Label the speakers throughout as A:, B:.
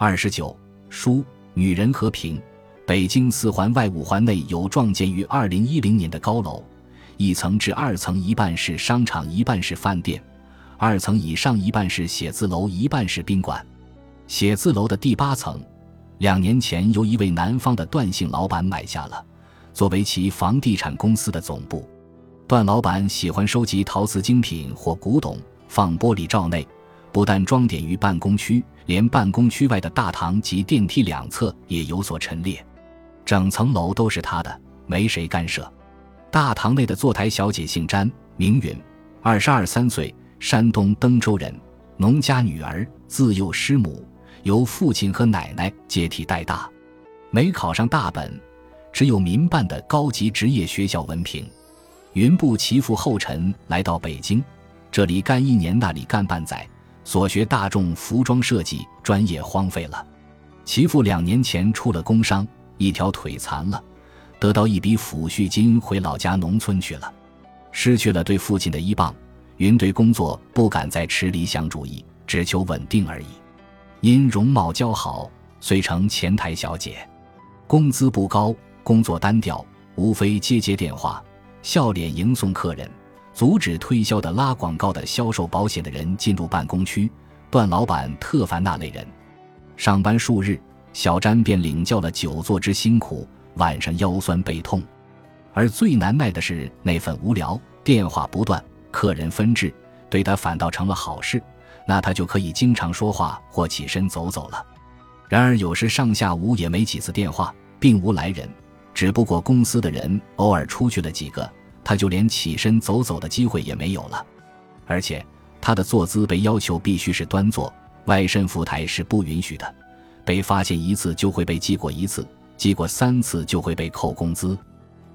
A: 二十九，书女人和平。北京四环外五环内有创建于二零一零年的高楼，一层至二层一半是商场，一半是饭店；二层以上一半是写字楼，一半是宾馆。写字楼的第八层，两年前由一位南方的段姓老板买下了，作为其房地产公司的总部。段老板喜欢收集陶瓷精品或古董，放玻璃罩内，不但装点于办公区，连办公区外的大堂及电梯两侧也有所陈列。整层楼都是他的，没谁干涉。大堂内的坐台小姐姓詹，名允，二十二三岁，山东登州人，农家女儿，自幼师母，由父亲和奶奶接替带大，没考上大本，只有民办的高级职业学校文凭。云步其父后尘来到北京，这里干一年，那里干半载，所学大众服装设计专业荒废了。其父两年前出了工伤。一条腿残了，得到一笔抚恤金，回老家农村去了。失去了对父亲的依傍，云对工作不敢再持理想主义，只求稳定而已。因容貌姣好，遂成前台小姐。工资不高，工作单调，无非接接电话，笑脸迎送客人，阻止推销的、拉广告的、销售保险的人进入办公区。段老板特烦那类人，上班数日。小詹便领教了久坐之辛苦，晚上腰酸背痛，而最难耐的是那份无聊，电话不断，客人纷至，对他反倒成了好事，那他就可以经常说话或起身走走了。然而有时上下午也没几次电话，并无来人，只不过公司的人偶尔出去了几个，他就连起身走走的机会也没有了。而且他的坐姿被要求必须是端坐，外身扶台是不允许的。被发现一次就会被记过一次，记过三次就会被扣工资。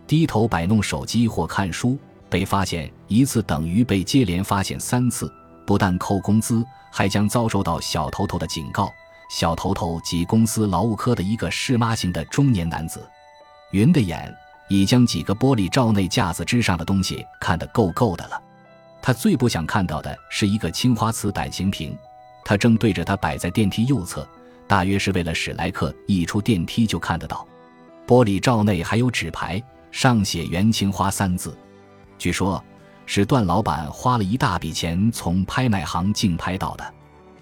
A: 低头摆弄手机或看书，被发现一次等于被接连发现三次，不但扣工资，还将遭受到小头头的警告。小头头即公司劳务科的一个市妈型的中年男子。云的眼已将几个玻璃罩内架子之上的东西看得够够的了。他最不想看到的是一个青花瓷胆形瓶，他正对着他摆在电梯右侧。大约是为了史莱克一出电梯就看得到，玻璃罩内还有纸牌，上写“元青花”三字。据说，是段老板花了一大笔钱从拍卖行竞拍到的。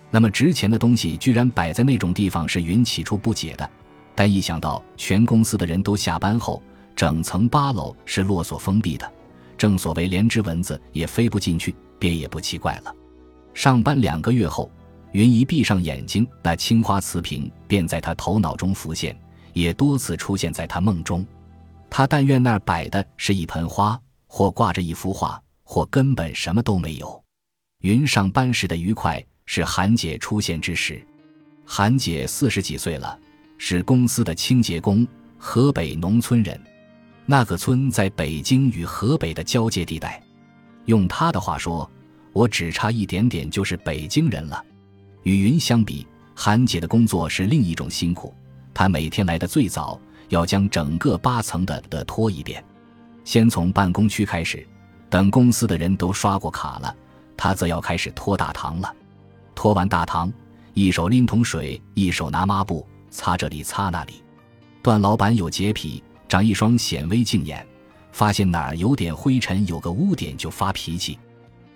A: 那么值钱的东西居然摆在那种地方，是云起初不解的。但一想到全公司的人都下班后，整层八楼是落锁封闭的，正所谓连只蚊子也飞不进去，便也不奇怪了。上班两个月后。云一闭上眼睛，那青花瓷瓶便在他头脑中浮现，也多次出现在他梦中。他但愿那儿摆的是一盆花，或挂着一幅画，或根本什么都没有。云上班时的愉快是韩姐出现之时。韩姐四十几岁了，是公司的清洁工，河北农村人。那个村在北京与河北的交界地带。用他的话说：“我只差一点点就是北京人了。”与云相比，韩姐的工作是另一种辛苦。她每天来的最早，要将整个八层的的拖一遍。先从办公区开始，等公司的人都刷过卡了，她则要开始拖大堂了。拖完大堂，一手拎桶水，一手拿抹布，擦这里擦那里。段老板有洁癖，长一双显微镜眼，发现哪儿有点灰尘，有个污点就发脾气。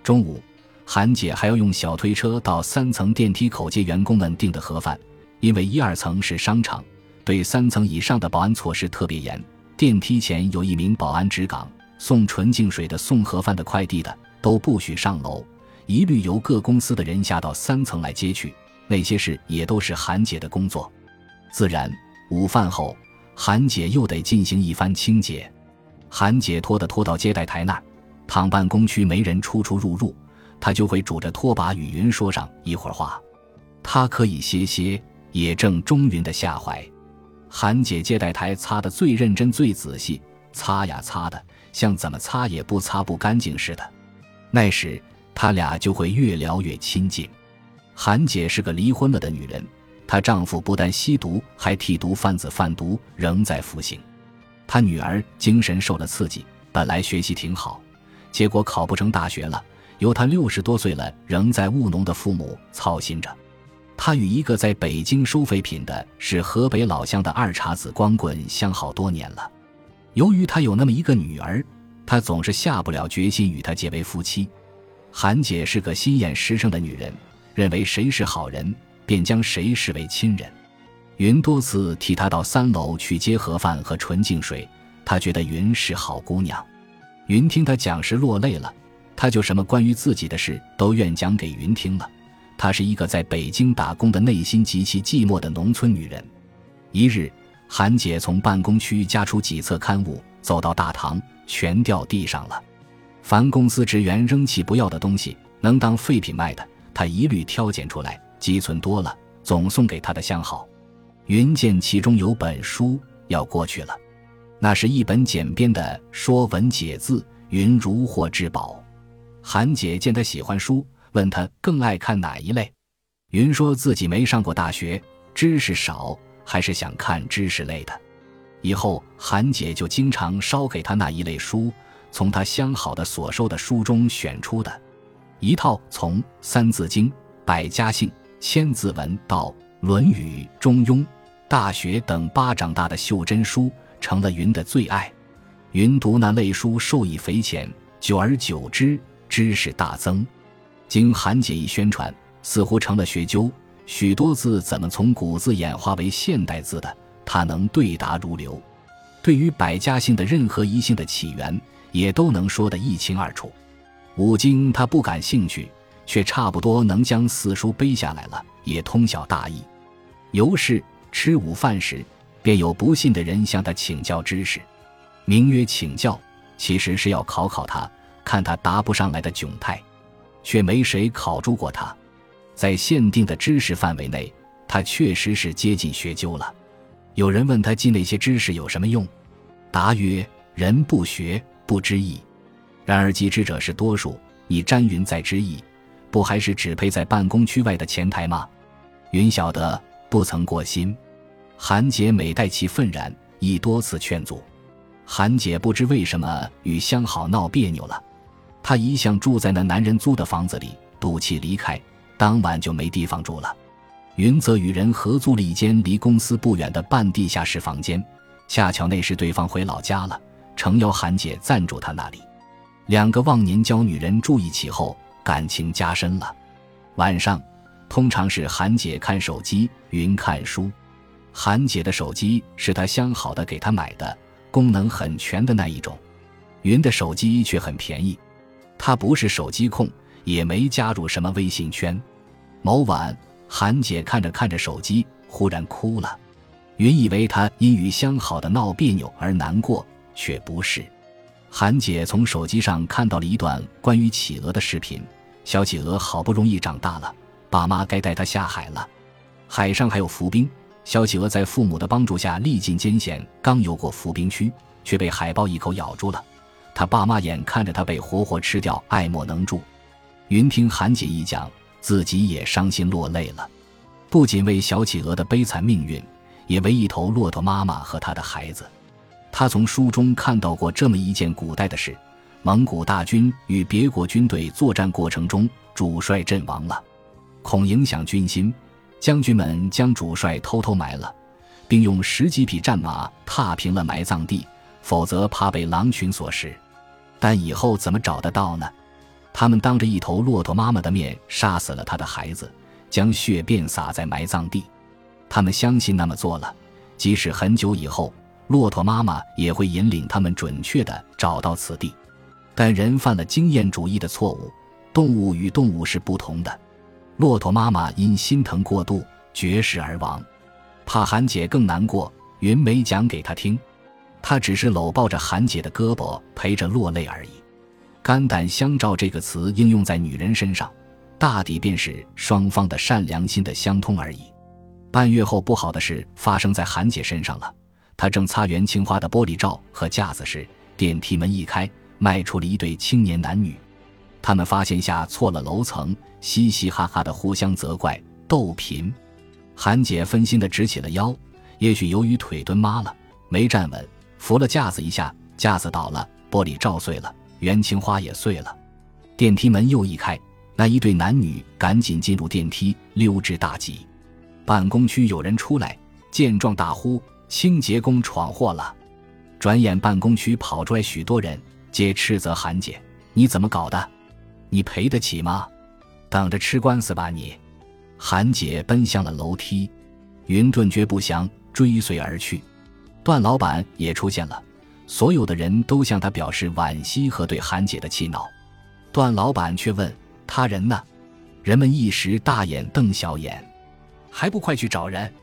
A: 中午。韩姐还要用小推车到三层电梯口接员工们订的盒饭，因为一二层是商场，对三层以上的保安措施特别严。电梯前有一名保安值岗，送纯净水的、送盒饭的、快递的都不许上楼，一律由各公司的人下到三层来接去。那些事也都是韩姐的工作。自然，午饭后，韩姐又得进行一番清洁。韩姐拖的拖到接待台那儿，躺办公区没人出出入入。她就会拄着拖把与云说上一会儿话，他可以歇歇，也正中云的下怀。韩姐接待台擦得最认真、最仔细，擦呀擦的，像怎么擦也不擦不干净似的。那时他俩就会越聊越亲近。韩姐是个离婚了的女人，她丈夫不但吸毒，还替毒贩子贩毒，仍在服刑。她女儿精神受了刺激，本来学习挺好，结果考不成大学了。由她六十多岁了，仍在务农的父母操心着。她与一个在北京收废品的是河北老乡的二茬子光棍相好多年了。由于她有那么一个女儿，她总是下不了决心与她结为夫妻。韩姐是个心眼实诚的女人，认为谁是好人，便将谁视为亲人。云多次替他到三楼去接盒饭和纯净水，他觉得云是好姑娘。云听他讲时落泪了，他就什么关于自己的事都愿讲给云听了。她是一个在北京打工的、内心极其寂寞的农村女人。一日，韩姐从办公区夹出几册刊物，走到大堂，全掉地上了。凡公司职员扔弃不要的东西，能当废品卖的，她一律挑拣出来，积存多了，总送给他的相好。云见其中有本书，要过去了。那是一本简编的《说文解字》，云如获至宝。韩姐见他喜欢书。问他更爱看哪一类，云说自己没上过大学，知识少，还是想看知识类的。以后韩姐就经常捎给他那一类书，从他相好的所收的书中选出的，一套从《三字经》《百家姓》《千字文》到《论语》《中庸》《大学》等巴掌大的袖珍书，成了云的最爱。云读那类书受益匪浅，久而久之，知识大增。经韩姐一宣传，似乎成了学究。许多字怎么从古字演化为现代字的，他能对答如流。对于百家姓的任何一姓的起源，也都能说得一清二楚。五经他不感兴趣，却差不多能将四书背下来了，也通晓大意。尤是吃午饭时，便有不信的人向他请教知识，名曰请教，其实是要考考他，看他答不上来的窘态。却没谁考住过他，在限定的知识范围内，他确实是接近学究了。有人问他记那些知识有什么用，答曰：“人不学不知义。”然而记之者是多数，以詹云在知义，不还是只配在办公区外的前台吗？云晓得，不曾过心。韩姐每待其愤然，亦多次劝阻。韩姐不知为什么与相好闹别扭了。她一向住在那男人租的房子里，赌气离开，当晚就没地方住了。云则与人合租了一间离公司不远的半地下室房间，恰巧那时对方回老家了，诚邀韩姐暂住他那里。两个忘年交女人住一起后，感情加深了。晚上，通常是韩姐看手机，云看书。韩姐的手机是她相好的给她买的，功能很全的那一种。云的手机却很便宜。她不是手机控，也没加入什么微信圈。某晚，韩姐看着看着手机，忽然哭了。云以为她因与相好的闹别扭而难过，却不是。韩姐从手机上看到了一段关于企鹅的视频。小企鹅好不容易长大了，爸妈该带它下海了。海上还有浮冰，小企鹅在父母的帮助下历尽艰险，刚游过浮冰区，却被海豹一口咬住了。他爸妈眼看着他被活活吃掉，爱莫能助。云听韩姐一讲，自己也伤心落泪了，不仅为小企鹅的悲惨命运，也为一头骆驼妈妈和他的孩子。他从书中看到过这么一件古代的事：蒙古大军与别国军队作战过程中，主帅阵亡了，恐影响军心，将军们将主帅偷偷埋了，并用十几匹战马踏平了埋葬地，否则怕被狼群所食。但以后怎么找得到呢？他们当着一头骆驼妈妈的面杀死了他的孩子，将血便洒在埋葬地。他们相信那么做了，即使很久以后，骆驼妈妈也会引领他们准确地找到此地。但人犯了经验主义的错误，动物与动物是不同的。骆驼妈妈因心疼过度绝食而亡，怕韩姐更难过，云没讲给她听。他只是搂抱着韩姐的胳膊，陪着落泪而已。肝胆相照这个词应用在女人身上，大抵便是双方的善良心的相通而已。半月后，不好的事发生在韩姐身上了。她正擦元青花的玻璃罩和架子时，电梯门一开，迈出了一对青年男女。他们发现下错了楼层，嘻嘻哈哈的互相责怪逗贫。韩姐分心的直起了腰，也许由于腿蹲麻了，没站稳。扶了架子一下，架子倒了，玻璃照碎了，元青花也碎了。电梯门又一开，那一对男女赶紧进入电梯，溜之大吉。办公区有人出来，见状大呼：“清洁工闯祸了！”转眼办公区跑出来许多人，皆斥责韩姐：“你怎么搞的？你赔得起吗？等着吃官司吧你！”韩姐奔向了楼梯，云顿觉不祥，追随而去。段老板也出现了，所有的人都向他表示惋惜和对韩姐的气恼。段老板却问：“他人呢？”人们一时大眼瞪小眼，还不快去找人！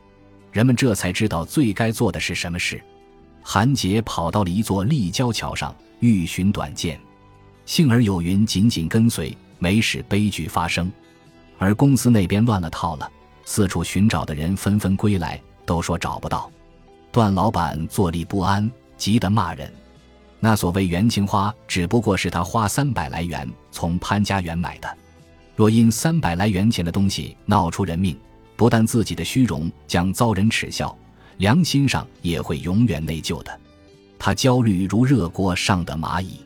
A: 人们这才知道最该做的是什么事。韩杰跑到了一座立交桥上，欲寻短见，幸而有云紧紧跟随，没使悲剧发生。而公司那边乱了套了，四处寻找的人纷纷归来，都说找不到。段老板坐立不安，急得骂人。那所谓元青花，只不过是他花三百来元从潘家园买的。若因三百来元钱的东西闹出人命，不但自己的虚荣将遭人耻笑，良心上也会永远内疚的。他焦虑如热锅上的蚂蚁。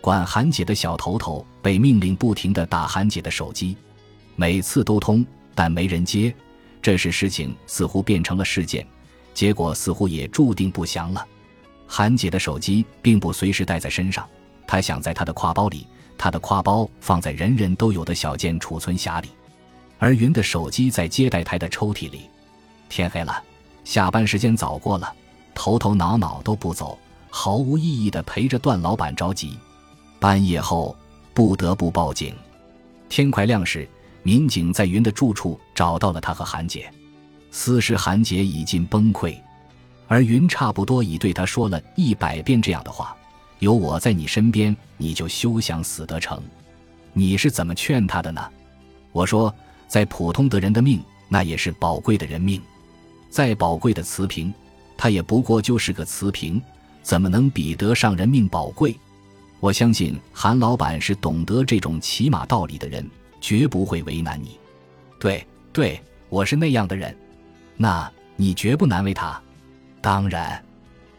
A: 管韩姐的小头头被命令不停地打韩姐的手机，每次都通，但没人接。这时事情似乎变成了事件，结果似乎也注定不祥了。韩姐的手机并不随时带在身上，她想在她的挎包里。她的挎包放在人人都有的小件储存匣里，而云的手机在接待台的抽屉里。天黑了，下班时间早过了，头头脑脑都不走，毫无意义的陪着段老板着急。半夜后不得不报警。天快亮时，民警在云的住处找到了他和韩姐。此时韩姐已经崩溃，而云差不多已对他说了一百遍这样的话。有我在你身边，你就休想死得成。你是怎么劝他的呢？我说，在普通的人的命，那也是宝贵的人命。再宝贵的瓷瓶，它也不过就是个瓷瓶，怎么能比得上人命宝贵？我相信韩老板是懂得这种起码道理的人，绝不会为难你。对，对我是那样的人。那你绝不难为他。当然，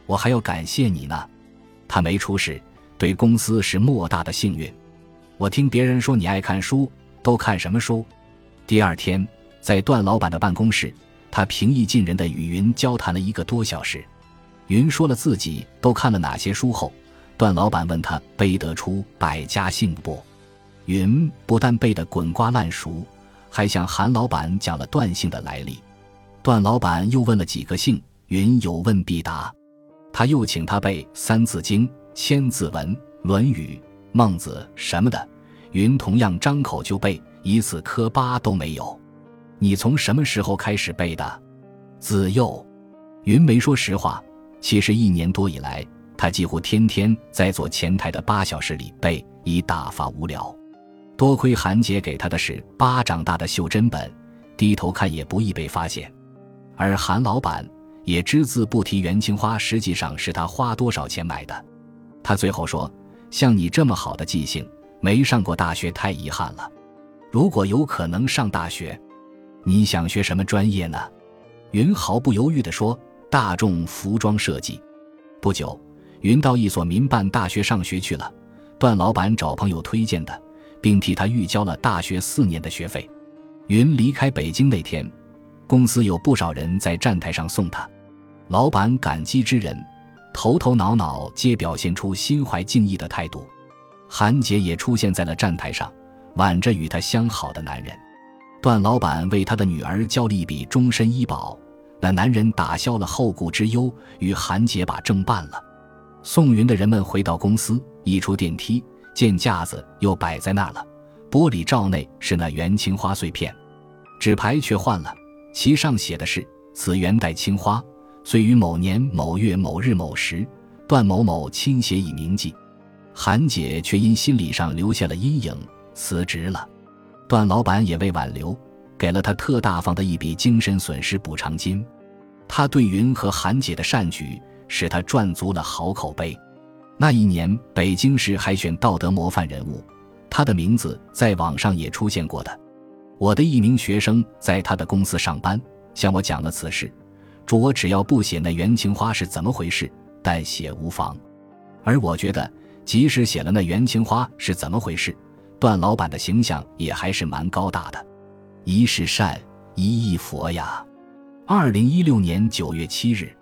A: 我还要感谢你呢。他没出事，对公司是莫大的幸运。我听别人说你爱看书，都看什么书？第二天，在段老板的办公室，他平易近人的与云交谈了一个多小时。云说了自己都看了哪些书后，段老板问他背得出百家姓不？云不但背得滚瓜烂熟，还向韩老板讲了段姓的来历。段老板又问了几个姓，云有问必答。他又请他背《三字经》《千字文》《论语》《孟子》什么的，云同样张口就背，一次磕巴都没有。你从什么时候开始背的？自幼，云梅说实话。其实一年多以来，他几乎天天在做前台的八小时里背，以打发无聊。多亏韩姐给他的是巴掌大的袖珍本，低头看也不易被发现。而韩老板。也只字不提元青花，实际上是他花多少钱买的。他最后说：“像你这么好的记性，没上过大学太遗憾了。如果有可能上大学，你想学什么专业呢？”云毫不犹豫地说：“大众服装设计。”不久，云到一所民办大学上学去了。段老板找朋友推荐的，并替他预交了大学四年的学费。云离开北京那天，公司有不少人在站台上送他。老板感激之人，头头脑脑皆表现出心怀敬意的态度。韩杰也出现在了站台上，挽着与他相好的男人。段老板为他的女儿交了一笔终身医保，那男人打消了后顾之忧，与韩姐把证办了。送云的人们回到公司，一出电梯，见架子又摆在那了，玻璃罩内是那元青花碎片，纸牌却换了，其上写的是“此元代青花”。遂于某年某月某日某时，段某某亲写以铭记。韩姐却因心理上留下了阴影，辞职了。段老板也未挽留，给了他特大方的一笔精神损失补偿金。他对云和韩姐的善举，使他赚足了好口碑。那一年，北京市海选道德模范人物，他的名字在网上也出现过的。我的一名学生在他的公司上班，向我讲了此事。说我只要不写那元青花是怎么回事，但写无妨。而我觉得，即使写了那元青花是怎么回事，段老板的形象也还是蛮高大的。一是善，一意佛呀。二零一六年九月七日。